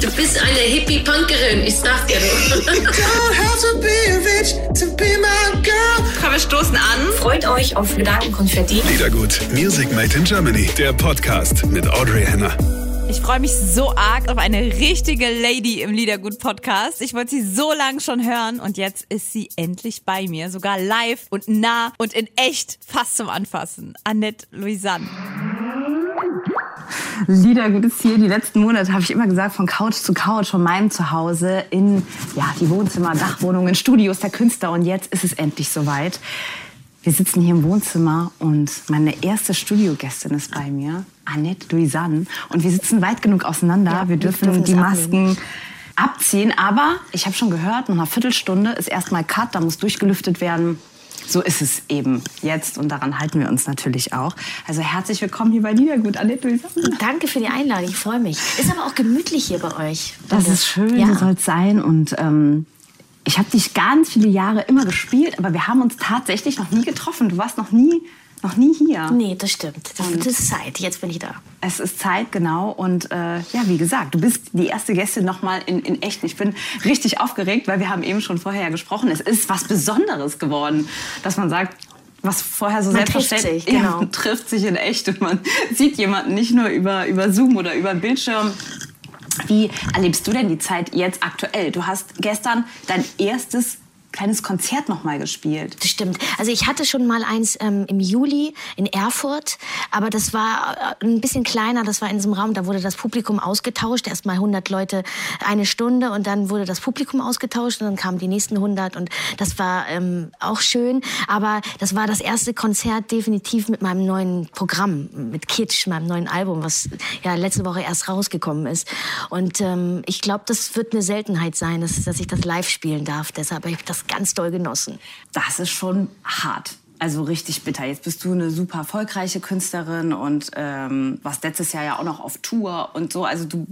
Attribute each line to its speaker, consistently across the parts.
Speaker 1: Du bist eine Hippie-Punkerin, ich sag dir
Speaker 2: Komm, wir stoßen an.
Speaker 1: Freut euch auf Gedankenkonfetti.
Speaker 3: Liedergut, Music Made in Germany, der Podcast mit Audrey Henner.
Speaker 2: Ich freue mich so arg auf eine richtige Lady im Liedergut-Podcast. Ich wollte sie so lange schon hören und jetzt ist sie endlich bei mir. Sogar live und nah und in echt fast zum Anfassen. Annette Louisanne.
Speaker 4: Liedergut ist hier. Die letzten Monate habe ich immer gesagt, von Couch zu Couch, von meinem Zuhause in ja, die Wohnzimmer, Dachwohnungen, Studios der Künstler. Und jetzt ist es endlich soweit. Wir sitzen hier im Wohnzimmer und meine erste Studiogästin ist bei mir, Annette Louisanne. Und wir sitzen weit genug auseinander.
Speaker 5: Ja,
Speaker 4: wir
Speaker 5: wir
Speaker 4: dürfen
Speaker 5: dürfen
Speaker 4: die Masken abziehen. Aber ich habe schon gehört, nach einer Viertelstunde ist erstmal Cut, da muss durchgelüftet werden. So ist es eben jetzt und daran halten wir uns natürlich auch. Also herzlich willkommen hier bei Liedergut, Annette Louisanne.
Speaker 5: Danke für die Einladung, ich freue mich. Ist aber auch gemütlich hier bei euch.
Speaker 4: Das ist schön,
Speaker 5: Ja.
Speaker 4: so soll es sein. Und ähm, ich habe dich ganz viele Jahre immer gespielt, aber wir haben uns tatsächlich noch nie getroffen. Du warst noch nie, noch nie hier.
Speaker 5: Nee, das stimmt. Das, das ist Zeit. Jetzt bin ich da.
Speaker 4: Es ist Zeit, genau. Und äh, ja, wie gesagt, du bist die erste Gästin nochmal in, in echt. Ich bin richtig aufgeregt, weil wir haben eben schon vorher ja gesprochen. Es ist was Besonderes geworden, dass man sagt, was vorher so
Speaker 5: Man trifft
Speaker 4: selbstverständlich
Speaker 5: sich, genau.
Speaker 4: ja, man trifft sich in echt und man sieht jemanden nicht nur über, über Zoom oder über Bildschirm. Wie erlebst du denn die Zeit jetzt aktuell? Du hast gestern dein erstes kleines Konzert nochmal gespielt.
Speaker 5: Das stimmt. Also ich hatte schon mal eins ähm, im Juli in Erfurt, aber das war äh, ein bisschen kleiner. Das war in diesem Raum, da wurde das Publikum ausgetauscht. Erst mal 100 Leute eine Stunde und dann wurde das Publikum ausgetauscht und dann kamen die nächsten 100 und das war ähm, auch schön. Aber das war das erste Konzert definitiv mit meinem neuen Programm, mit Kitsch, meinem neuen Album, was ja letzte Woche erst rausgekommen ist. Und ähm, ich glaube, das wird eine Seltenheit sein, dass, dass ich das live spielen darf. Deshalb habe ich das ganz doll genossen.
Speaker 4: Das ist schon hart. Also richtig bitter. Jetzt bist du eine super erfolgreiche Künstlerin und ähm, warst letztes Jahr ja auch noch auf Tour und so. Also du,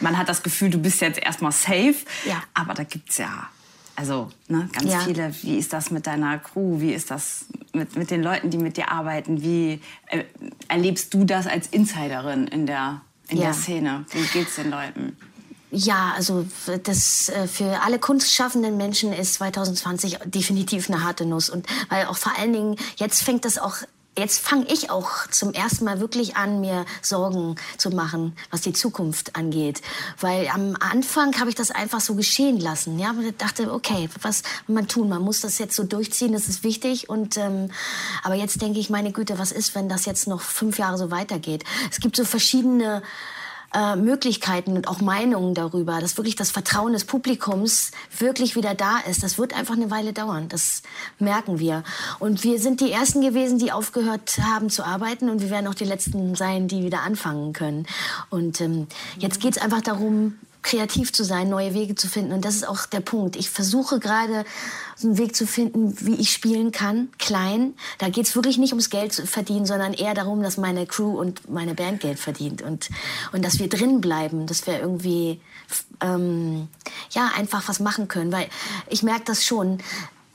Speaker 4: man hat das Gefühl, du bist jetzt erstmal safe.
Speaker 5: Ja.
Speaker 4: Aber da gibt's ja also ne, ganz
Speaker 5: Ja.
Speaker 4: viele. Wie ist das mit deiner Crew? Wie ist das mit, mit den Leuten, die mit dir arbeiten? Wie äh, erlebst du das als Insiderin in der in
Speaker 5: Ja.
Speaker 4: der Szene? Wie geht's den Leuten?
Speaker 5: Ja, also das äh, für alle kunstschaffenden Menschen ist 2020 definitiv eine harte Nuss und weil auch vor allen Dingen jetzt fängt das auch Jetzt fange ich auch zum ersten Mal wirklich an, mir Sorgen zu machen, was die Zukunft angeht. Weil am Anfang habe ich das einfach so geschehen lassen. Ja, und dachte, okay, was man tun? Man muss das jetzt so durchziehen, das ist wichtig. Und ähm, aber jetzt denke ich, meine Güte, was ist, wenn das jetzt noch fünf Jahre so weitergeht? Es gibt so verschiedene äh, Möglichkeiten und auch Meinungen darüber, dass wirklich das Vertrauen des Publikums wirklich wieder da ist. Das wird einfach eine Weile dauern. Das merken wir. Und wir sind die Ersten gewesen, die aufgehört haben zu arbeiten und wir werden auch die Letzten sein, die wieder anfangen können. Und ähm, jetzt geht es einfach darum, kreativ zu sein, neue Wege zu finden. Und das ist auch der Punkt. Ich versuche gerade einen Weg zu finden, wie ich spielen kann, klein. Da geht es wirklich nicht ums Geld zu verdienen, sondern eher darum, dass meine Crew und meine Band Geld verdient. Und, und dass wir drin bleiben, dass wir irgendwie ähm, ja, einfach was machen können. Weil ich merke das schon.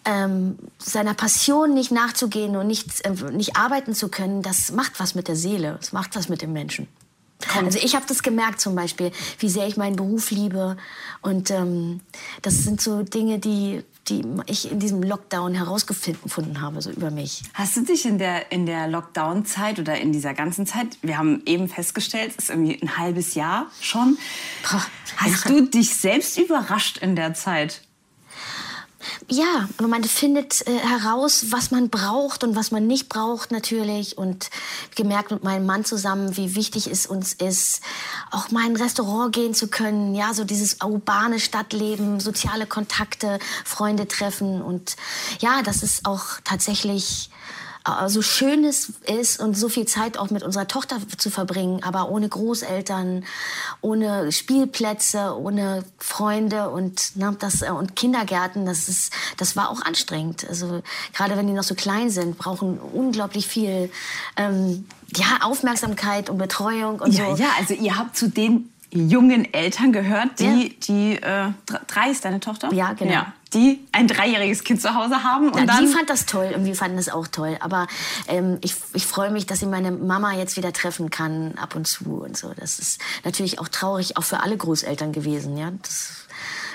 Speaker 5: Ähm, seiner Passion nicht nachzugehen und nicht, äh, nicht arbeiten zu können, das macht was mit der Seele, das macht was mit dem Menschen. Also ich habe das gemerkt zum Beispiel, wie sehr ich meinen Beruf liebe. Und ähm, das sind so Dinge, die, die ich in diesem Lockdown herausgefunden habe, so über mich.
Speaker 4: Hast du dich in der, in der Lockdown-Zeit oder in dieser ganzen Zeit, wir haben eben festgestellt, es ist irgendwie ein halbes Jahr schon,
Speaker 5: Boah,
Speaker 4: hast
Speaker 5: ja.
Speaker 4: du dich selbst überrascht in der Zeit?
Speaker 5: Ja, aber man findet äh, heraus, was man braucht und was man nicht braucht natürlich. Und gemerkt mit meinem Mann zusammen, wie wichtig es uns ist, auch mal in ein Restaurant gehen zu können. Ja, so dieses urbane Stadtleben, soziale Kontakte, Freunde treffen. Und ja, das ist auch tatsächlich äh, so schön es ist und so viel Zeit auch mit unserer Tochter zu verbringen, aber ohne Großeltern, ohne Spielplätze, ohne Freunde und, ne, das, äh, und Kindergärten, das, ist, das war auch anstrengend. Also gerade wenn die noch so klein sind, brauchen unglaublich viel ähm, ja, Aufmerksamkeit und Betreuung und
Speaker 4: Ja,
Speaker 5: so.
Speaker 4: ja, also ihr habt zu den jungen Eltern gehört, die,
Speaker 5: Ja.
Speaker 4: die äh, dr- drei ist deine Tochter?
Speaker 5: Ja, genau.
Speaker 4: Ja, die ein dreijähriges Kind zu Hause haben und
Speaker 5: Ja,
Speaker 4: dann
Speaker 5: die fand das toll und wir fanden das auch toll. Aber ähm, ich, ich freue mich, dass ich meine Mama jetzt wieder treffen kann, ab und zu und so. Das ist natürlich auch traurig, auch für alle Großeltern gewesen. Ja, das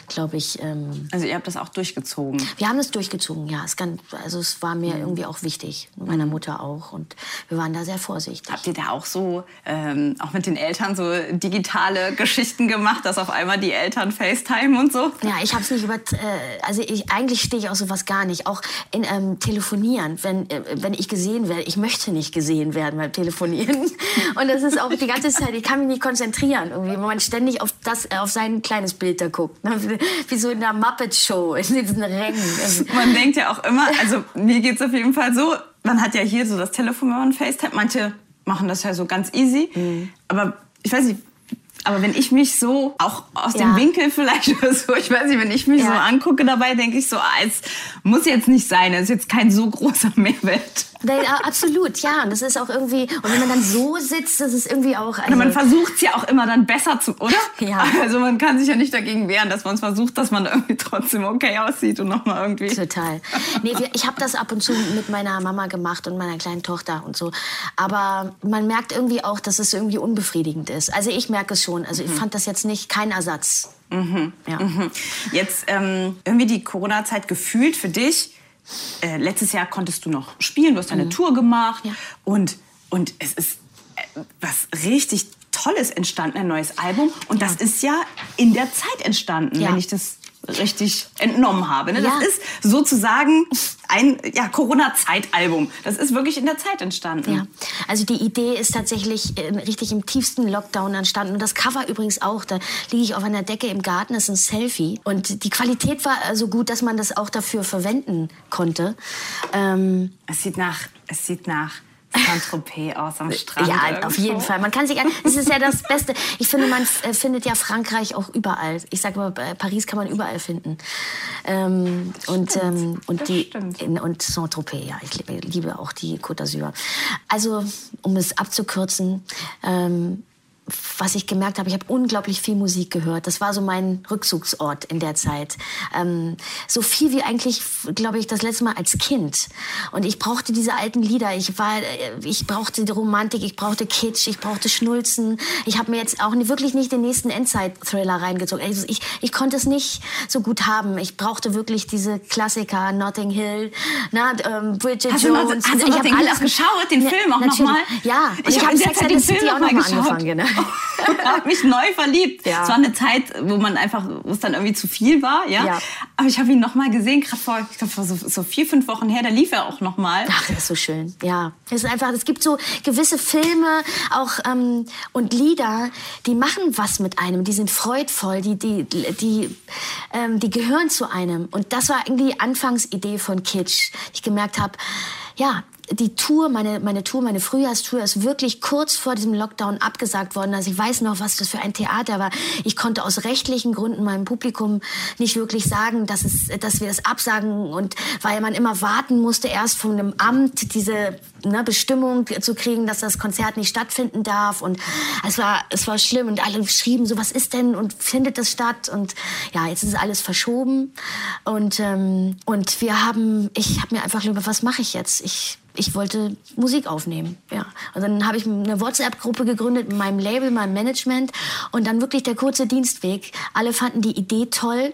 Speaker 5: glaube ich. Ähm,
Speaker 4: also ihr habt das auch durchgezogen.
Speaker 5: wir haben es durchgezogen, ja. Es, kann, also es war mir irgendwie auch wichtig, meiner Mutter auch. Und wir waren da sehr vorsichtig.
Speaker 4: Habt ihr da auch so, ähm, auch mit den Eltern, so digitale Geschichten gemacht, dass auf einmal die Eltern FaceTime und so?
Speaker 5: Ja, ich habe es nicht über. Äh, also ich, eigentlich stehe ich auf sowas gar nicht. Auch in ähm, Telefonieren, wenn, äh, wenn ich gesehen werde. Ich möchte nicht gesehen werden beim Telefonieren. Und das ist auch die ganze Zeit. Ich kann mich nicht konzentrieren, irgendwie, wenn man ständig auf das, äh, auf sein kleines Bild da guckt. Ne? Wie so in der Muppet Show in diesen Rängen. Also,
Speaker 4: Man denkt ja auch immer, also mir geht's auf jeden Fall so, man hat ja hier so das Telefon, wenn man FaceTime. Manche machen das ja so ganz easy.
Speaker 5: Mhm.
Speaker 4: Aber ich weiß nicht, aber wenn ich mich so, auch aus dem
Speaker 5: Ja.
Speaker 4: Winkel vielleicht oder so, ich weiß nicht, wenn ich mich
Speaker 5: Ja.
Speaker 4: so angucke dabei, denke ich so, ah, es muss jetzt nicht sein, es ist jetzt kein so großer Mehrwert.
Speaker 5: Ja, absolut, ja. Und das ist auch irgendwie, und wenn man dann so sitzt, das ist irgendwie auch. Also,
Speaker 4: man versucht es ja auch immer dann besser zu, oder?
Speaker 5: Ja.
Speaker 4: Also man kann sich ja nicht dagegen wehren, dass man es versucht, dass man irgendwie trotzdem okay aussieht und nochmal irgendwie.
Speaker 5: Total. Nee, wir, ich habe das ab und zu mit meiner Mama gemacht und meiner kleinen Tochter und so. Aber man merkt irgendwie auch, dass es irgendwie unbefriedigend ist. Also ich merke es schon. Also ich fand das jetzt nicht kein Ersatz. Ja.
Speaker 4: Mhm. Jetzt ähm, irgendwie die Corona-Zeit gefühlt für dich. Äh, letztes Jahr konntest du noch spielen, du hast deine Tour gemacht
Speaker 5: Ja.
Speaker 4: und, und es ist äh, was richtig Tolles entstanden, ein neues Album. Und das ist ja in der Zeit entstanden,
Speaker 5: Ja.
Speaker 4: wenn ich das richtig entnommen habe. Ne?
Speaker 5: Ja.
Speaker 4: Das ist sozusagen ein ja, Corona-Zeitalbum. Das ist wirklich in der Zeit entstanden.
Speaker 5: Ja, also die Idee ist tatsächlich äh, richtig im tiefsten Lockdown entstanden. Und das Cover übrigens auch. Da liege ich auf einer Decke im Garten, das ist ein Selfie. Und die Qualität war so gut, dass man das auch dafür verwenden konnte. Ähm,
Speaker 4: Es sieht nach, es sieht nach Saint-Tropez aus am Strand.
Speaker 5: ja, auf
Speaker 4: irgendwo.
Speaker 5: jeden Fall. Man kann sich, es ist ja das Beste. Ich finde, man äh, findet ja Frankreich auch überall. Ich sage mal, äh, Paris kann man überall finden. Ähm, und ähm, und die in, und Saint-Tropez, ja, ich liebe, liebe auch die Côte d'Azur. Also, um es abzukürzen, ähm, was ich gemerkt habe, ich habe unglaublich viel Musik gehört. Das war so mein Rückzugsort in der Zeit. Ähm, so viel wie eigentlich, glaube ich, das letzte Mal als Kind. Und ich brauchte diese alten Lieder. Ich war, ich brauchte die Romantik, ich brauchte Kitsch, ich brauchte Schnulzen. Ich habe mir jetzt auch wirklich nicht den nächsten Endzeit-Thriller reingezogen. Also ich, ich konnte es nicht so gut haben. Ich brauchte wirklich diese Klassiker, Notting Hill, na, ähm, Bridget
Speaker 4: Hast du noch-
Speaker 5: Jones.
Speaker 4: hast du
Speaker 5: Ich hab
Speaker 4: Hill
Speaker 5: alles-
Speaker 4: geschaut, den Film auch nochmal?
Speaker 5: Ja,
Speaker 4: Ich
Speaker 5: ich,
Speaker 4: hab
Speaker 5: habe
Speaker 4: in der
Speaker 5: Sex and
Speaker 4: den
Speaker 5: the City auch
Speaker 4: noch mal
Speaker 5: nochmal angefangen. Genau.
Speaker 4: habe mich neu verliebt.
Speaker 5: Ja.
Speaker 4: Es war eine Zeit, wo man einfach, wo es dann irgendwie zu viel war, ja.
Speaker 5: Ja.
Speaker 4: Aber ich habe ihn noch mal gesehen, gerade vor, ich glaube vor so, so vier, fünf Wochen her. Da lief er auch noch mal.
Speaker 5: Ach, das ist so schön. Ja, es ist einfach, es gibt so gewisse Filme auch ähm, und Lieder, die machen was mit einem. Die sind freudvoll, die die die ähm, die gehören zu einem. Und das war irgendwie die Anfangsidee von Kitsch. Ich gemerkt habe, ja. Die Tour, meine, meine Tour, meine Frühjahrstour ist wirklich kurz vor diesem Lockdown abgesagt worden. Also ich weiß noch, was das für ein Theater war. Ich konnte aus rechtlichen Gründen meinem Publikum nicht wirklich sagen, dass, es, dass wir das absagen und weil man immer warten musste, erst von einem Amt diese ne, Bestimmung zu kriegen, dass das Konzert nicht stattfinden darf. Und es war, es war schlimm und alle schrieben so, was ist denn und findet das statt? Und ja, jetzt ist alles verschoben. Und, ähm, und wir haben, ich habe mir einfach gedacht, was mache ich jetzt? Ich ich wollte Musik aufnehmen. Ja. Und dann habe ich eine WhatsApp-Gruppe gegründet mit meinem Label, meinem Management und dann wirklich der kurze Dienstweg. Alle fanden die Idee toll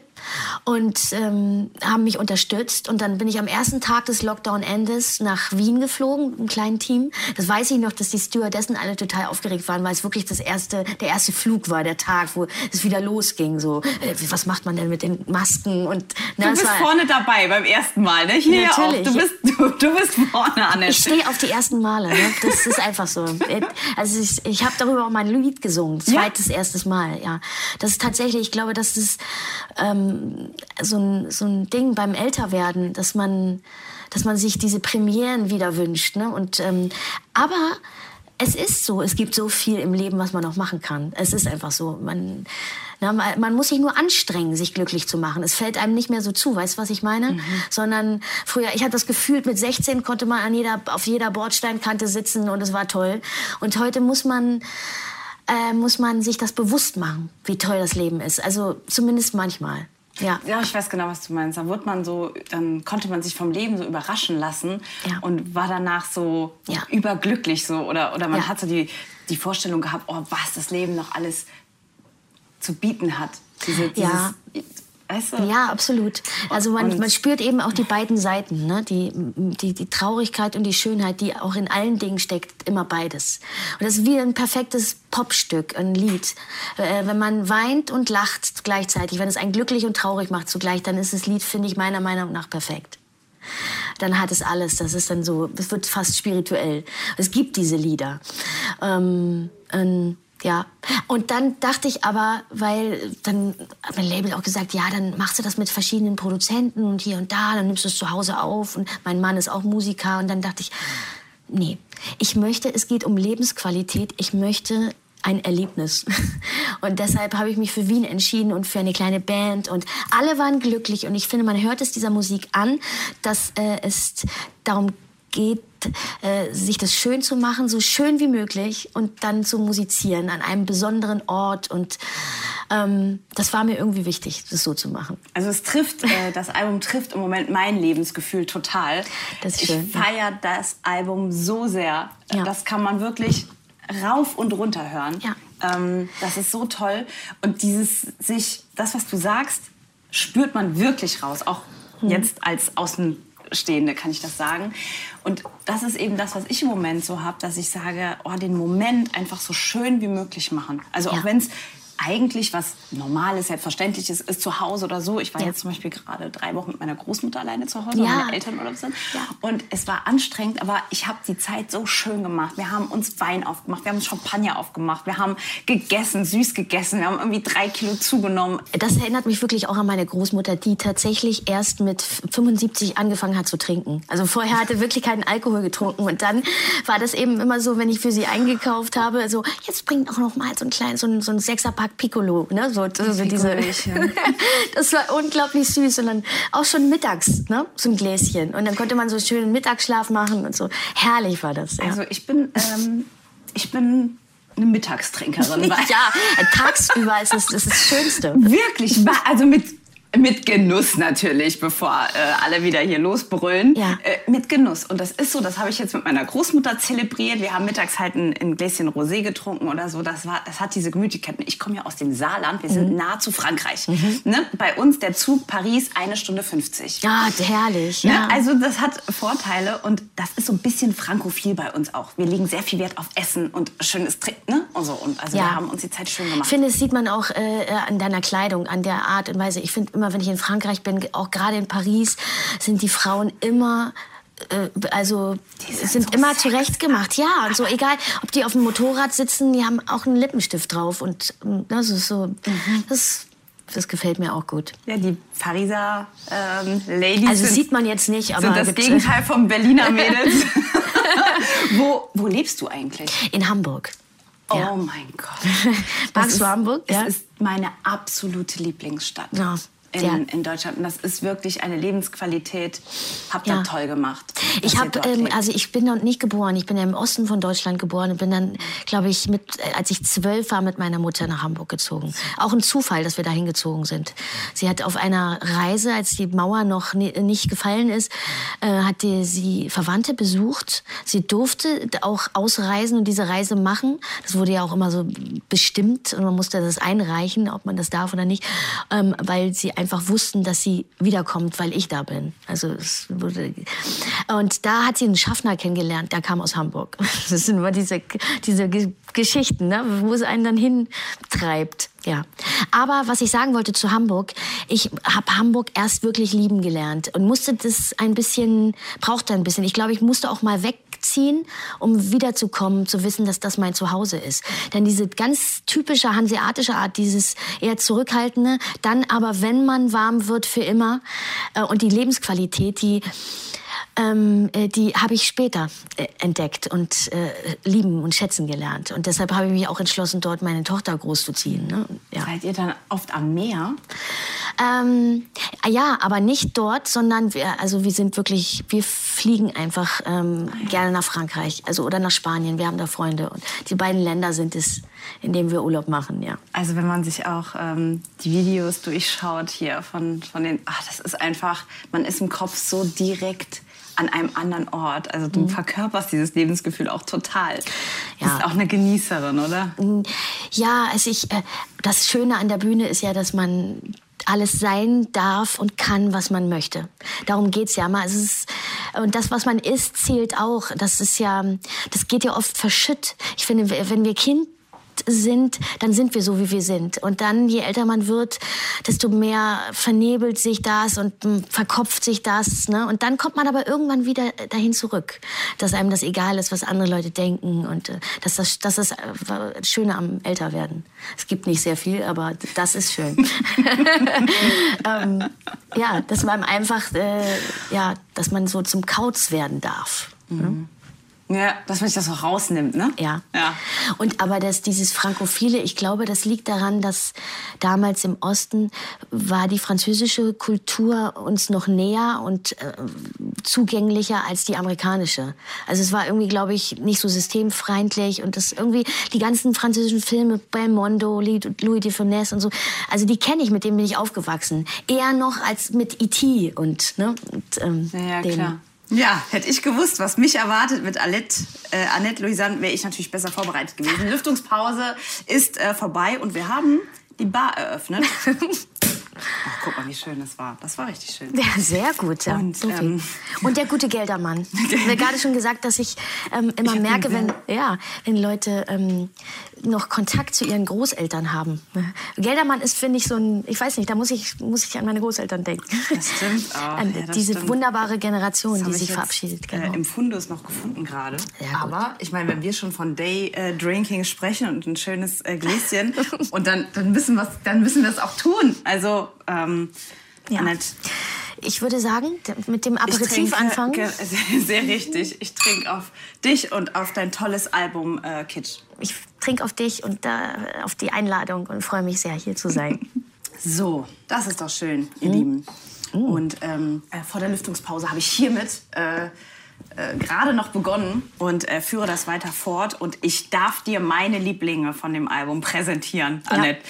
Speaker 5: und ähm, haben mich unterstützt. Und dann bin ich am ersten Tag des Lockdown-Endes nach Wien geflogen, mit einem kleinen Team. Das weiß ich noch, dass die Stewardessen alle total aufgeregt waren, weil es wirklich das erste, der erste Flug war, der Tag, wo es wieder losging. So, äh, was macht man denn mit den Masken? Und,
Speaker 4: Du
Speaker 5: na, es
Speaker 4: bist
Speaker 5: war-
Speaker 4: vorne dabei beim ersten Mal, ne? Hier ja auch.
Speaker 5: Natürlich.
Speaker 4: Du bist, du, du bist vorne, Annette.
Speaker 5: Ich stehe auf die ersten Male. Ne? Das ist einfach so. Also ich, ich habe darüber auch mein Lied gesungen. Zweites, erstes Mal. Ja, das ist tatsächlich. Ich glaube, das ist ähm, so ein so ein Ding beim Älterwerden, dass man dass man sich diese Premieren wieder wünscht. Ne? Und ähm, aber es ist so, es gibt so viel im Leben, was man noch machen kann. Es ist einfach so. Man, na, man muss sich nur anstrengen, sich glücklich zu machen. Es fällt einem nicht mehr so zu, weißt du, was ich meine? Sondern früher, ich hatte das Gefühl, mit 16 konnte man an jeder, auf jeder Bordsteinkante sitzen und es war toll. Und heute muss man, äh, muss man sich das bewusst machen, wie toll das Leben ist. Also zumindest manchmal. Ja.
Speaker 4: Ja, ich weiß genau, was du meinst. Da wird man so, dann konnte man sich vom Leben so überraschen lassen
Speaker 5: Ja.
Speaker 4: und war danach so
Speaker 5: Ja.
Speaker 4: überglücklich so oder oder man
Speaker 5: Ja.
Speaker 4: hat so die die Vorstellung gehabt, oh, was das Leben noch alles zu bieten hat. Diese, dieses,
Speaker 5: Ja.
Speaker 4: Weißt du?
Speaker 5: Ja, absolut. Also man, man spürt eben auch die beiden Seiten, ne? die, die, die Traurigkeit und die Schönheit, die auch in allen Dingen steckt, immer beides. Und das ist wie ein perfektes Popstück, ein Lied. Äh, wenn man weint und lacht gleichzeitig, wenn es einen glücklich und traurig macht zugleich, dann ist das Lied, finde ich, meiner Meinung nach perfekt. Dann hat es alles. Das ist dann so, es wird fast spirituell. Es gibt diese Lieder. Ähm, ähm, ja, und dann dachte ich aber, weil dann hat mein Label auch gesagt, ja, dann machst du das mit verschiedenen Produzenten und hier und da, dann nimmst du es zu Hause auf und mein Mann ist auch Musiker und dann dachte ich, nee, ich möchte, es geht um Lebensqualität, ich möchte ein Erlebnis. Und deshalb habe ich mich für Wien entschieden und für eine kleine Band. Und alle waren glücklich. Und ich finde, man hört es dieser Musik an, dass äh, es darum geht, äh, sich das schön zu machen, so schön wie möglich und dann zu musizieren an einem besonderen Ort. Und ähm, das war mir irgendwie wichtig, das so zu machen.
Speaker 4: Also es trifft, äh, das Album trifft im Moment mein Lebensgefühl total.
Speaker 5: Das ist
Speaker 4: ich
Speaker 5: schön, ja.
Speaker 4: feiere das Album so sehr.
Speaker 5: Ja.
Speaker 4: Das kann man wirklich rauf und runter hören.
Speaker 5: Ja.
Speaker 4: Ähm, das ist so toll. Und dieses sich, das, was du sagst, spürt man wirklich raus. Auch
Speaker 5: Mhm.
Speaker 4: jetzt als Außenstehende kann ich das sagen. Und das ist eben das, was ich im Moment so habe, dass ich sage, oh, den Moment einfach so schön wie möglich machen. Also auch
Speaker 5: Ja.
Speaker 4: wenn es eigentlich was Normales, Selbstverständliches ist zu Hause oder so. Ich war
Speaker 5: Ja.
Speaker 4: jetzt zum Beispiel gerade drei Wochen mit meiner Großmutter alleine zu Hause,
Speaker 5: Ja.
Speaker 4: weil meine Eltern Urlaub sind.
Speaker 5: Ja.
Speaker 4: Und es war anstrengend, aber ich habe die Zeit so schön gemacht. Wir haben uns Wein aufgemacht, wir haben uns Champagner aufgemacht, wir haben gegessen, süß gegessen, wir haben irgendwie drei Kilo zugenommen.
Speaker 5: Das erinnert mich wirklich auch an meine Großmutter, die tatsächlich erst mit 75 angefangen hat zu trinken. Also vorher hatte wirklich keinen Alkohol getrunken und dann war das eben immer so, wenn ich für sie eingekauft habe, so jetzt bringt auch noch mal so ein kleines so ein, so ein Sechserpack Piccolo, ne, so, so diese. Das war unglaublich süß und dann auch schon mittags, ne, so ein Gläschen und dann konnte man so schön Mittagsschlaf machen und so. Herrlich war das. Ja.
Speaker 4: Also ich bin, ähm, ich bin eine Mittagstrinkerin.
Speaker 5: ja, tagsüber ist es das, das Schönste.
Speaker 4: Wirklich, also mit, mit Genuss natürlich, bevor äh, alle wieder hier losbrüllen.
Speaker 5: Ja.
Speaker 4: Äh, mit Genuss. Und das ist so, das habe ich jetzt mit meiner Großmutter zelebriert. Wir haben mittags halt ein, ein Gläschen Rosé getrunken oder so. Das, war, das hat diese Gemütlichkeit. Ich komme ja aus dem Saarland, wir
Speaker 5: Mhm.
Speaker 4: sind nah zu Frankreich. Ne? Bei uns der Zug Paris eine Stunde 50.
Speaker 5: Ja, herrlich.
Speaker 4: Ne?
Speaker 5: Ja.
Speaker 4: Also das hat Vorteile und das ist so ein bisschen frankophil bei uns auch. Wir legen sehr viel Wert auf Essen und schönes Trinken. Ne? Und, so. und also
Speaker 5: Ja.
Speaker 4: wir haben uns die Zeit schön
Speaker 5: Ich
Speaker 4: gemacht.
Speaker 5: finde, das sieht man auch äh, an deiner Kleidung, an der Art und Weise. Ich finde immer, wenn ich in Frankreich bin, auch gerade in Paris, sind die Frauen immer äh, also
Speaker 4: sind
Speaker 5: sind,
Speaker 4: so
Speaker 5: immer
Speaker 4: sexy.
Speaker 5: zurecht gemacht, ja. Und so egal, ob die auf dem Motorrad sitzen, die haben auch einen Lippenstift drauf. Und ähm, das ist so,
Speaker 4: Mhm.
Speaker 5: das, das gefällt mir auch gut.
Speaker 4: Ja, die Pariser ähm, Ladies
Speaker 5: Also
Speaker 4: sind,
Speaker 5: sieht man jetzt nicht, aber
Speaker 4: sind das Gegenteil vom Berliner Mädels. wo, wo lebst du eigentlich?
Speaker 5: in Hamburg.
Speaker 4: Oh
Speaker 5: Ja.
Speaker 4: mein Gott.
Speaker 5: Magst du Hamburg?
Speaker 4: Es
Speaker 5: Ja.
Speaker 4: ist meine absolute Lieblingsstadt
Speaker 5: Ja.
Speaker 4: In,
Speaker 5: Ja.
Speaker 4: in Deutschland. Und das ist wirklich eine Lebensqualität. Habt ihr
Speaker 5: Ja.
Speaker 4: toll gemacht.
Speaker 5: Ich habe, ähm, also ich bin dort nicht geboren. Ich bin ja im Osten von Deutschland geboren und bin dann, glaube ich, mit, äh, als ich zwölf war, mit meiner Mutter nach Hamburg gezogen. Auch ein Zufall, dass wir dahin gezogen sind. Sie hat auf einer Reise, als die Mauer noch ni nicht gefallen ist, äh, hatte sie Verwandte besucht. Sie durfte auch ausreisen und diese Reise machen. Das wurde ja auch immer so bestimmt und man musste das einreichen, ob man das darf oder nicht, ähm, weil sie einfach wussten, dass sie wiederkommt, weil ich da bin. Also es wurde und da hat sie einen Schaffner kennengelernt, der kam aus Hamburg. Das sind immer diese, diese Ge- Geschichten, ne? wo es einen dann hintreibt. Ja. Aber was ich sagen wollte zu Hamburg, ich habe Hamburg erst wirklich lieben gelernt und musste das ein bisschen, brauchte ein bisschen. Ich glaube, ich musste auch mal wegziehen, um wiederzukommen, zu wissen, dass das mein Zuhause ist. Denn diese ganz typische hanseatische Art, dieses eher zurückhaltende, dann aber, wenn man warm wird für immer äh, und die Lebensqualität, die ähm, äh, die habe ich später äh, entdeckt und äh, lieben und schätzen gelernt. Und deshalb habe ich mich auch entschlossen, dort meine Tochter großzuziehen. Ne? Ja.
Speaker 4: Seid ihr dann oft am Meer?
Speaker 5: Ähm, ja, aber nicht dort, sondern wir, also wir sind wirklich, wir fliegen einfach ähm, gerne nach Frankreich, also oder nach Spanien. Wir haben da Freunde und die beiden Länder sind es, in denen wir Urlaub machen, ja.
Speaker 4: Also wenn man sich auch ähm, die Videos durchschaut hier von, von den, ach, das ist einfach, man ist im Kopf so direkt an einem anderen Ort. Also du verkörperst dieses Lebensgefühl auch total. Du
Speaker 5: Ja.
Speaker 4: bist auch eine Genießerin, oder?
Speaker 5: Ja, also ich, äh, das Schöne an der Bühne ist ja, dass man alles sein darf und kann, was man möchte. Darum geht's ja mal. Also es ist, und das, was man ist, zählt auch. Das ist ja, das geht ja oft verschütt. Ich finde, wenn wir Kind sind, dann sind wir so, wie wir sind. Und dann, je älter man wird, desto mehr vernebelt sich das und verkopft sich das. Ne? Und dann kommt man aber irgendwann wieder dahin zurück, dass einem das egal ist, was andere Leute denken und äh, dass das, das ist äh, das Schöne am Älterwerden. Es gibt nicht sehr viel, aber das ist schön. ähm, ja, dass man einfach, äh, ja, dass man so zum Kauz werden darf. Ne?
Speaker 4: Ja, dass man sich das auch rausnimmt, ne?
Speaker 5: Ja.
Speaker 4: Ja.
Speaker 5: Und aber das, dieses Frankophile, ich glaube, das liegt daran, dass damals im Osten war die französische Kultur uns noch näher und äh, zugänglicher als die amerikanische. Also es war irgendwie, glaube ich, nicht so systemfeindlich und das irgendwie, die ganzen französischen Filme, Belmondo, Louis de Funès und so, also die kenne ich, mit denen bin ich aufgewachsen. Eher noch als mit E.T. und, ne? Und, ähm,
Speaker 4: Ja, ja, klar. Ja, hätte ich gewusst, was mich erwartet mit Annette, äh, Annette Louisanne, wäre ich natürlich besser vorbereitet gewesen. Lüftungspause ist äh, vorbei und wir haben die Bar eröffnet. Ach, guck mal, wie schön das war. Das war richtig schön.
Speaker 5: Ja, sehr gut. Ja.
Speaker 4: Und, ähm,
Speaker 5: und der gute Geldermann. Ich habe gerade schon gesagt, dass ich ähm, immer
Speaker 4: hab
Speaker 5: merke, wenn, ja, wenn Leute ähm, noch Kontakt zu ihren Großeltern haben. Geldermann ist, finde ich, so ein, ich weiß nicht, da muss ich, muss ich an meine Großeltern denken.
Speaker 4: Das stimmt auch.
Speaker 5: An
Speaker 4: Ja, das
Speaker 5: diese
Speaker 4: stimmt.
Speaker 5: wunderbare Generation, die sich
Speaker 4: ich
Speaker 5: verabschiedet. Genau.
Speaker 4: Äh, Im Fundus noch gefunden gerade.
Speaker 5: Ja.
Speaker 4: Aber ich meine, wenn wir schon von Day äh, Drinking sprechen und ein schönes äh, Gläschen und dann, dann, müssen wir's, dann müssen wir es auch tun. Also, ähm,
Speaker 5: Ja.
Speaker 4: Annette,
Speaker 5: Ich würde sagen, mit dem Aperitif
Speaker 4: trinke-
Speaker 5: anfangen.
Speaker 4: ge- Sehr, sehr richtig. Ich trinke auf dich und auf dein tolles Album äh, Kitsch.
Speaker 5: Ich trinke auf dich und äh, auf die Einladung und freue mich sehr, hier zu sein.
Speaker 4: So, das ist doch schön, ihr
Speaker 5: Mhm.
Speaker 4: Lieben. Und ähm, äh, vor der Lüftungspause habe ich hiermit äh, gerade noch begonnen und äh, führe das weiter fort. Und ich darf dir meine Lieblinge von dem Album präsentieren,
Speaker 5: Ja.
Speaker 4: Annette.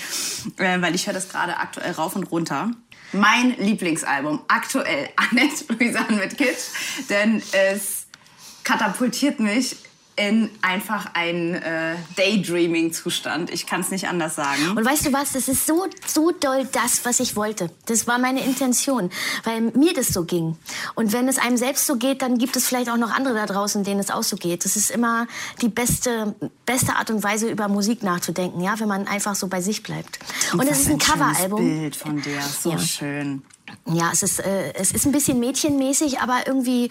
Speaker 4: Äh, weil ich höre das gerade aktuell rauf und runter. Mein Lieblingsalbum aktuell, Annette Louisanne mit Kitsch. Denn es katapultiert mich in einfach einen äh, Daydreaming-Zustand. Ich kann es nicht anders sagen.
Speaker 5: Und weißt du was, das ist so, so doll das, was ich wollte. Das war meine Intention, weil mir das so ging. Und wenn es einem selbst so geht, dann gibt es vielleicht auch noch andere da draußen, denen es auch so geht. Das ist immer die beste, beste Art und Weise, über Musik nachzudenken, ja, wenn man einfach so bei sich bleibt. Und es ist ein
Speaker 4: schönes
Speaker 5: Coveralbum.
Speaker 4: Bild von dir, so
Speaker 5: Ja.
Speaker 4: schön.
Speaker 5: Ja, es ist, äh, es ist ein bisschen mädchenmäßig, aber irgendwie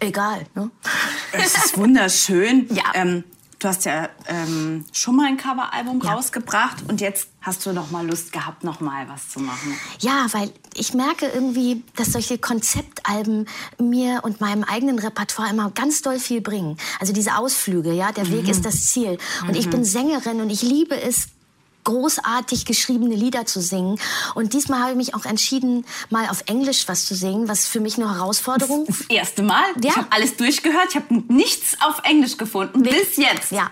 Speaker 5: egal. Ne?
Speaker 4: Es ist wunderschön.
Speaker 5: Ja.
Speaker 4: Ähm, du hast ja ähm, schon mal ein Coveralbum
Speaker 5: Ja.
Speaker 4: rausgebracht und jetzt hast du noch mal Lust gehabt, noch mal was zu machen.
Speaker 5: Ja, weil ich merke irgendwie, dass solche Konzeptalben mir und meinem eigenen Repertoire immer ganz doll viel bringen. Also diese Ausflüge, ja, der Weg ist das Ziel. Und ich bin Sängerin und ich liebe es, großartig geschriebene Lieder zu singen. Und diesmal habe ich mich auch entschieden, mal auf Englisch was zu singen, was für mich eine Herausforderung.
Speaker 4: Das erste Mal.
Speaker 5: Ja.
Speaker 4: Ich habe alles durchgehört. Ich habe nichts auf Englisch gefunden. Bis jetzt.
Speaker 5: Ja.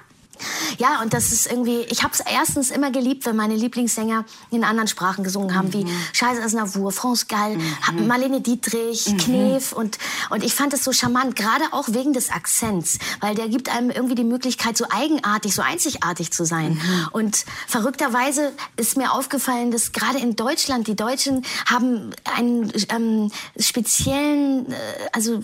Speaker 5: Ja, und das ist irgendwie, ich habe es erstens immer geliebt, wenn meine Lieblingssänger in anderen Sprachen gesungen haben, wie Charles Aznavour, France Gall, Marlene Dietrich, Knef und, und ich fand es so charmant, gerade auch wegen des Akzents, weil der gibt einem irgendwie die Möglichkeit, so eigenartig, so einzigartig zu sein. Und verrückterweise ist mir aufgefallen, dass gerade in Deutschland, die Deutschen haben einen ähm, speziellen, äh, also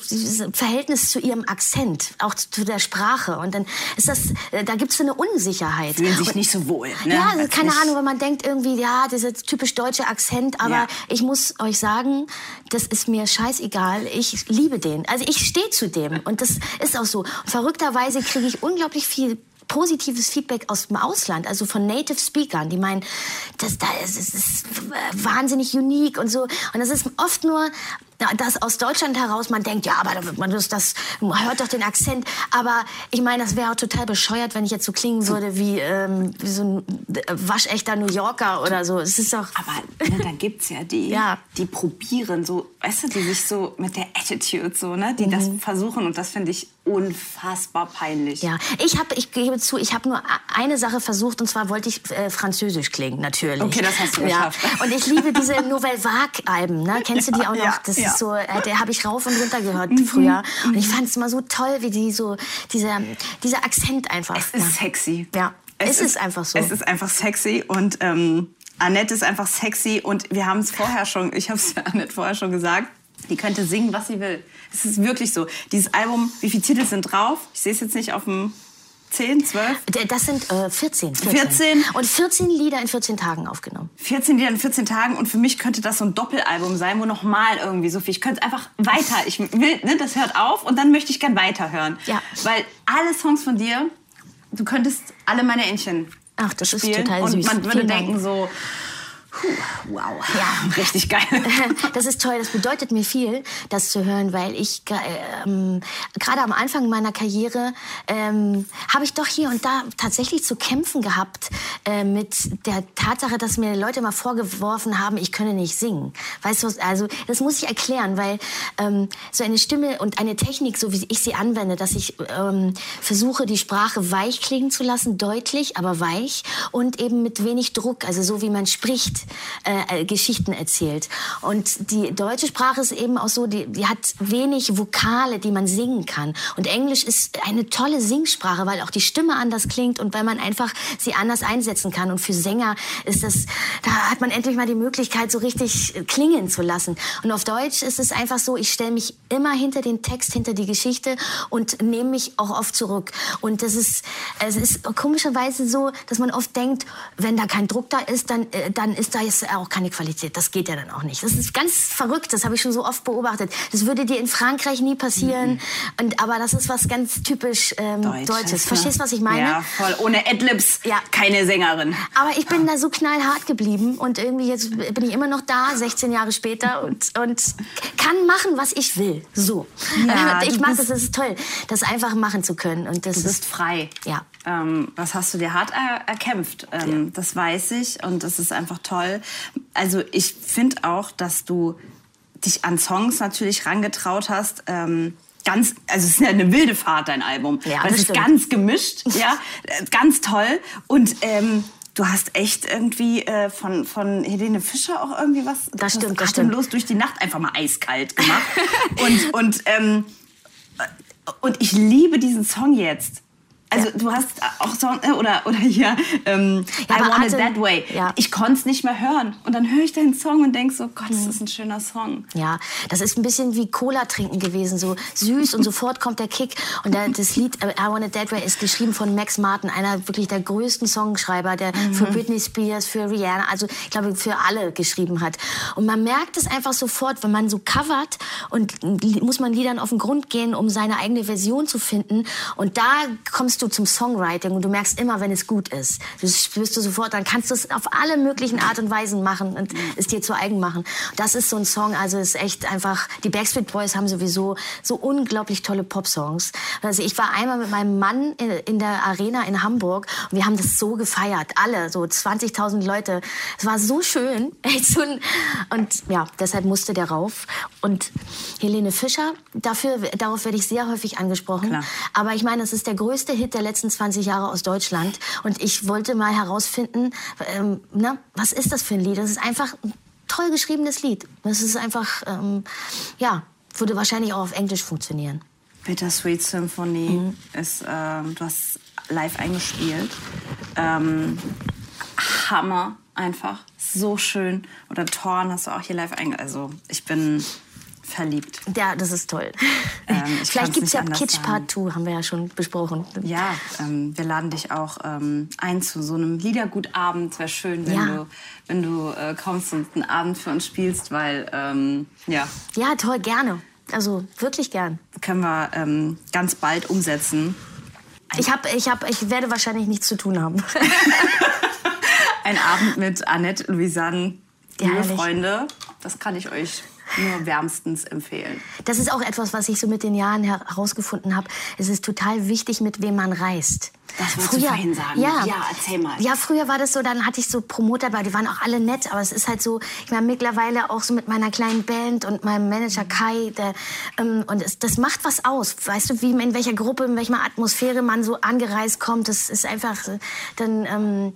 Speaker 5: Verhältnis zu ihrem Akzent, auch zu der Sprache. Und dann ist das, äh, da gibt es so eine Unsicherheit.
Speaker 4: Fühlen sich
Speaker 5: Und-
Speaker 4: nicht so wohl. Ne?
Speaker 5: ja, also
Speaker 4: Als
Speaker 5: keine Ahnung, wenn man denkt irgendwie, ja, dieser typisch deutsche Akzent, aber
Speaker 4: Ja.
Speaker 5: ich muss euch sagen, das ist mir scheißegal. Ich liebe den. Also ich stehe zu dem und das ist auch so. Und verrückterweise kriege ich unglaublich viel positives Feedback aus dem Ausland, also von Native Speakern, die meinen, das, da ist, es ist wahnsinnig unique und so. Und das ist oft nur da- das aus Deutschland heraus, man denkt, ja, aber man das, das man hört doch den Akzent. Aber ich meine, das wäre auch total bescheuert, wenn ich jetzt so klingen würde wie, ähm, wie so ein äh, waschechter New Yorker oder so. Es ist doch.
Speaker 4: Aber ne, dann gibt's ja die,
Speaker 5: Ja.
Speaker 4: die probieren so, weißt du, die sich so mit der Attitude so, ne, die das versuchen und das finde ich unfassbar peinlich.
Speaker 5: Ja, ich habe, ich gebe zu, ich habe nur eine Sache versucht und zwar wollte ich äh, Französisch klingen, natürlich.
Speaker 4: Okay, das hast du
Speaker 5: ja.
Speaker 4: geschafft.
Speaker 5: Und ich liebe diese Nouvelle Vague-Alben, ne? Kennst du die auch noch?
Speaker 4: ja,
Speaker 5: das
Speaker 4: ja. Mhm,
Speaker 5: ist so, äh, der habe ich rauf und runter gehört früher. Und ich fand es immer so toll, wie die so, dieser, dieser Akzent einfach.
Speaker 4: Es ist sexy.
Speaker 5: Ja, es ist einfach so.
Speaker 4: Es ist einfach sexy und ähm, Annette ist einfach sexy und wir haben es vorher schon, ich habe es Annette vorher schon gesagt, die könnte singen, was sie will. Es ist wirklich so. Dieses Album, wie viele Titel sind drauf? Ich sehe es jetzt nicht auf dem 10, 12.
Speaker 5: D- Das sind äh, 14, 14.
Speaker 4: 14.
Speaker 5: Und 14 Lieder in 14 Tagen aufgenommen.
Speaker 4: 14 Lieder in 14 Tagen und für mich könnte das so ein Doppelalbum sein, wo nochmal irgendwie so viel. Ich könnte einfach weiter. Ich will, ne, das hört auf und dann möchte ich gern weiterhören.
Speaker 5: Ja.
Speaker 4: Weil alle Songs von dir, du könntest alle meine Entchen
Speaker 5: Ach, das ist
Speaker 4: spielen
Speaker 5: total
Speaker 4: und
Speaker 5: süß.
Speaker 4: man würde
Speaker 5: Vielen Dank.
Speaker 4: denken so, puh, wow,
Speaker 5: Ja.
Speaker 4: richtig geil.
Speaker 5: Das ist toll, das bedeutet mir viel, das zu hören, weil ich ähm, gerade am Anfang meiner Karriere ähm, habe ich doch hier und da tatsächlich zu kämpfen gehabt äh, mit der Tatsache, dass mir Leute mal vorgeworfen haben, ich könne nicht singen. Weißt du, also das muss ich erklären, weil ähm, so eine Stimme und eine Technik, so wie ich sie anwende, dass ich ähm, versuche, die Sprache weich klingen zu lassen, deutlich, aber weich und eben mit wenig Druck, also so wie man spricht, äh, äh, Geschichten erzählt. Und die deutsche Sprache ist eben auch so, die, die hat wenig Vokale, die man singen kann. Und Englisch ist eine tolle Singsprache, weil auch die Stimme anders klingt und weil man einfach sie anders einsetzen kann. Und für Sänger ist das, da hat man endlich mal die Möglichkeit, so richtig klingen zu lassen. Und auf Deutsch ist es einfach so, ich stelle mich immer hinter den Text, hinter die Geschichte und nehme mich auch oft zurück. Und das ist, es ist komischerweise so, dass man oft denkt, wenn da kein Druck da ist, dann, äh, dann ist da jetzt auch keine Qualität. Das geht ja dann auch nicht. Das ist ganz verrückt, das habe ich schon so oft beobachtet. Das würde dir in Frankreich nie passieren. Und, aber das ist was ganz typisch ähm,
Speaker 4: Deutsches,
Speaker 5: Deutsches.
Speaker 4: ne?
Speaker 5: Verstehst du, was ich meine?
Speaker 4: Ja, voll. Ohne Adlibs,
Speaker 5: Ja.
Speaker 4: keine Sängerin.
Speaker 5: Aber ich bin da so knallhart geblieben und irgendwie jetzt bin ich immer noch da, 16 Jahre später und, und kann machen, was ich will. So.
Speaker 4: Ja,
Speaker 5: ich
Speaker 4: bist-
Speaker 5: das, das ist toll, das einfach machen zu können. Und das
Speaker 4: Du
Speaker 5: ist
Speaker 4: bist frei.
Speaker 5: Ja.
Speaker 4: Ähm, das hast du dir hart er erkämpft. Ähm, Das weiß ich und das ist einfach toll. Also ich finde auch, dass du dich an Songs natürlich rangetraut hast. Ähm, ganz, also es ist ja eine wilde Fahrt, dein Album.
Speaker 5: Ja, das
Speaker 4: es ist ganz gemischt, ja, äh, ganz toll. Und ähm, du hast echt irgendwie äh, von, von Helene Fischer auch irgendwie was
Speaker 5: Das stimmt, das stimmt.
Speaker 4: atemlos durch die Nacht einfach mal eiskalt gemacht. und und ähm, und ich liebe diesen Song jetzt. Also du hast auch Song äh, oder oder hier ähm,
Speaker 5: Ja,
Speaker 4: I Want It
Speaker 5: Atem-
Speaker 4: That Way.
Speaker 5: ja.
Speaker 4: Ich konnte es nicht mehr hören und dann höre ich deinen Song und denk so, Gott, das ist ein schöner Song.
Speaker 5: Ja, das ist ein bisschen wie Cola trinken gewesen, so süß und sofort kommt der Kick. Und der, das Lied äh, I Want It That Way ist geschrieben von Max Martin, einer wirklich der größten Songschreiber, der für Britney Spears, für Rihanna, also ich glaube für alle geschrieben hat. Und man merkt es einfach sofort, wenn man so covert und li- muss man Liedern auf den Grund gehen, um seine eigene Version zu finden. Und da kommst du zum Songwriting und du merkst immer, wenn es gut ist. Du spürst du sofort, dann kannst du es auf alle möglichen Art und Weisen machen und es dir zu eigen machen. Das ist so ein Song, also ist echt einfach, die Backstreet Boys haben sowieso so unglaublich tolle Popsongs. Also ich war einmal mit meinem Mann in, in der Arena in Hamburg und wir haben das so gefeiert, alle, so 20.000 Leute. Es war so schön. Und ja, deshalb musste der rauf. Und Helene Fischer, dafür, darauf werde ich sehr häufig angesprochen.
Speaker 4: Klar.
Speaker 5: Aber ich meine, es ist der größte Hit der letzten 20 Jahre aus Deutschland. Und ich wollte mal herausfinden, ähm, na, was ist das für ein Lied? Das ist einfach ein toll geschriebenes Lied. Das ist einfach, ähm, ja, würde wahrscheinlich auch auf Englisch funktionieren.
Speaker 4: Bittersweet Symphony
Speaker 5: Mhm.
Speaker 4: ist, ähm, du hast live eingespielt. Ähm, Hammer einfach, so schön. Oder Torn hast du auch hier live eingespielt. Also ich bin verliebt.
Speaker 5: Ja, das ist toll.
Speaker 4: Ähm,
Speaker 5: Vielleicht gibt es ja Kitsch. Part 2, haben wir ja schon besprochen.
Speaker 4: Ja, ähm, wir laden dich auch ähm, ein zu so einem Liedergutabend. Wäre schön, wenn
Speaker 5: Ja.
Speaker 4: du, wenn du äh, kommst und einen Abend für uns spielst, weil ähm, ja,
Speaker 5: Ja, toll, gerne. Also wirklich gern.
Speaker 4: können wir ähm, ganz bald umsetzen.
Speaker 5: Ich, hab, ich, hab, ich werde wahrscheinlich nichts zu tun haben.
Speaker 4: Ein Abend mit Annette, Louisanne, liebe. Freunde. Das kann ich euch nur wärmstens empfehlen.
Speaker 5: Das ist auch etwas, was ich so mit den Jahren herausgefunden habe. Es ist total wichtig, mit wem man reist.
Speaker 4: Das wolltest du vorhin sagen.
Speaker 5: Ja.
Speaker 4: Ja, erzähl mal.
Speaker 5: Ja, früher war das so, dann hatte ich so Promoter bei, die waren auch alle nett, aber es ist halt so, ich meine, mittlerweile auch so mit meiner kleinen Band und meinem Manager Kai, der, ähm, und es, das macht was aus. Weißt du, wie in welcher Gruppe, in welcher Atmosphäre man so angereist kommt, das ist einfach, äh, dann, ähm,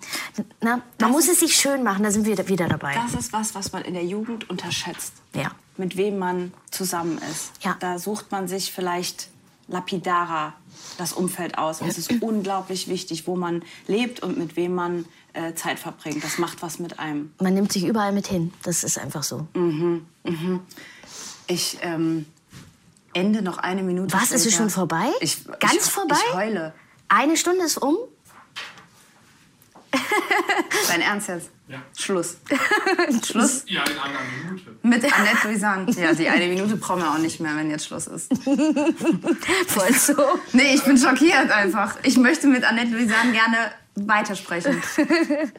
Speaker 5: na, man muss es sich schön machen, da sind wir wieder dabei.
Speaker 4: Das ist was, was man in der Jugend unterschätzt.
Speaker 5: Ja.
Speaker 4: Mit wem man zusammen ist.
Speaker 5: Ja.
Speaker 4: Da sucht man sich vielleicht lapidarer das Umfeld aus. Und es ist unglaublich wichtig, wo man lebt und mit wem man äh, Zeit verbringt. Das macht was mit einem.
Speaker 5: Man nimmt sich überall mit hin, das ist einfach so.
Speaker 4: Ich ähm, ende noch eine Minute.
Speaker 5: Was, ist es
Speaker 4: später.
Speaker 5: schon vorbei?
Speaker 4: Ich,
Speaker 5: Ganz
Speaker 4: ich,
Speaker 5: vorbei?
Speaker 4: Ich heule.
Speaker 5: Eine Stunde ist um?
Speaker 4: Dein Ernst jetzt?
Speaker 6: Ja.
Speaker 4: Schluss. Schluss
Speaker 6: Ja, in einer Minute.
Speaker 4: mit Annette Louisanne. Ja, die eine Minute brauchen wir auch nicht mehr, wenn jetzt Schluss ist.
Speaker 5: Voll so.
Speaker 4: Nee, ich bin schockiert einfach. Ich möchte mit Annette Louisanne gerne weitersprechen.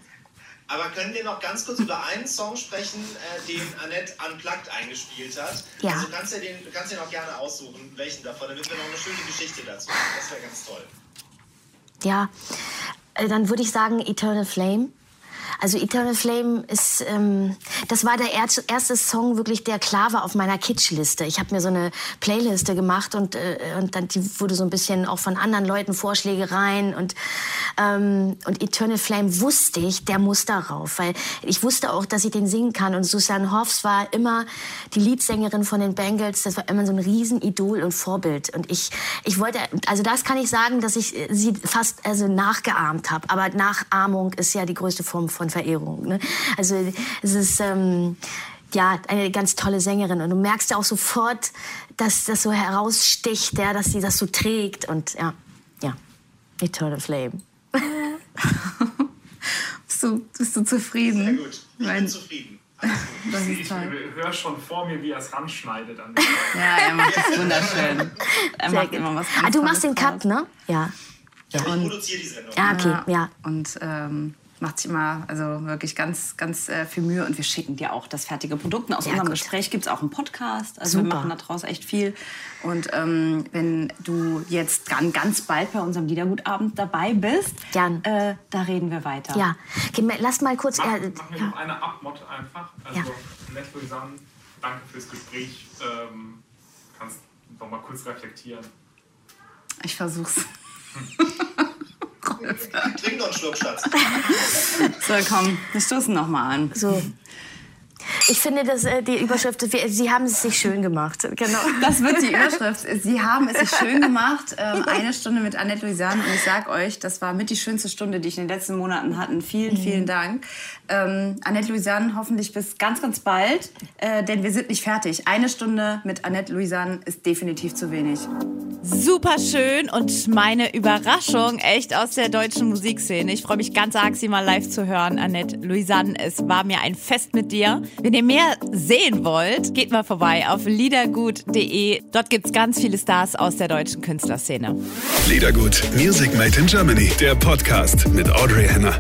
Speaker 7: Aber können wir noch ganz kurz über einen Song sprechen, äh, den Annette Unplugged eingespielt hat?
Speaker 5: Ja.
Speaker 7: Also kannst du den, du kannst dir noch gerne aussuchen, welchen davon, damit wir noch eine schöne Geschichte dazu haben. Das wäre ganz toll.
Speaker 5: Ja, äh, dann würde ich sagen Eternal Flame. Also Eternal Flame ist, ähm, das war der erste Song wirklich, der klar war auf meiner Kitschliste. Ich habe mir so eine Playliste gemacht und, äh, und dann die wurde so ein bisschen auch von anderen Leuten Vorschläge rein und, ähm, und Eternal Flame wusste ich, der muss darauf, weil ich wusste auch, dass ich den singen kann. Und Susanne Hoffs war immer die Leadsängerin von den Bengals, das war immer so ein Riesenidol und Vorbild. Und ich, ich wollte, also das kann ich sagen, dass ich äh, sie fast also nachgeahmt habe, aber Nachahmung ist ja die größte Form von Verehrung. Ne? Also es ist ähm, ja eine ganz tolle Sängerin und du merkst ja auch sofort, dass das so heraussticht, ja, dass sie das so trägt und ja, ja, Eternal Flame.
Speaker 4: Bist du, bist du zufrieden?
Speaker 7: Sehr gut. Ich
Speaker 4: Mein-
Speaker 7: bin zufrieden.
Speaker 4: Das ist
Speaker 6: Ich höre schon vor mir, wie er es ranschneidet. An
Speaker 4: Ja, er macht das wunderschön. Er macht immer was ganz
Speaker 5: Ah, du machst den Cut, ne? Ja.
Speaker 7: Ich produziere die Sendung.
Speaker 5: Ja, okay, ja.
Speaker 4: Und ähm, macht sich immer also wirklich ganz, ganz äh, viel Mühe. Und wir schicken dir auch das fertige Produkt. Und aus
Speaker 5: Ja,
Speaker 4: unserem
Speaker 5: gut.
Speaker 4: Gespräch gibt es auch einen Podcast. Also wir
Speaker 5: Super.
Speaker 4: machen daraus echt viel. Und ähm, wenn du jetzt ganz, ganz bald bei unserem Liedergutabend dabei bist,
Speaker 5: Gern.
Speaker 4: Äh, da reden wir weiter.
Speaker 5: Ja, okay, lass mal kurz.
Speaker 6: Mach,
Speaker 5: Äh,
Speaker 6: mach mir
Speaker 5: ja.
Speaker 6: noch eine Abmod einfach. Also,
Speaker 5: Ja.
Speaker 6: Annette Louisanne, danke fürs Gespräch. Ähm, kannst noch mal kurz reflektieren.
Speaker 4: Ich versuch's.
Speaker 7: Noch einen Schluck, Schatz.
Speaker 4: So, komm, wir stoßen noch mal an.
Speaker 5: So. Ich finde, dass äh, die Überschrift, wir- Sie haben es sich schön gemacht. Genau.
Speaker 4: Das wird die Überschrift. Sie haben es sich schön gemacht. Ähm, eine Stunde mit Annette Louisanne. Und ich sag euch, das war mit die schönste Stunde, die ich in den letzten Monaten hatte. Vielen, vielen Dank. Ähm, Annette Louisanne, hoffentlich bis ganz, ganz bald. Äh, denn wir sind nicht fertig. Eine Stunde mit Annette Louisanne ist definitiv zu wenig.
Speaker 2: Super schön und meine Überraschung echt aus der deutschen Musikszene. Ich freue mich ganz arg, sie mal live zu hören. Annette Louisanne, es war mir ein Fest mit dir. Wenn ihr mehr sehen wollt, geht mal vorbei auf liedergut.de. Dort gibt's ganz viele Stars aus der deutschen Künstlerszene.
Speaker 3: Liedergut, Music Made in Germany, der Podcast mit Audrey Henner.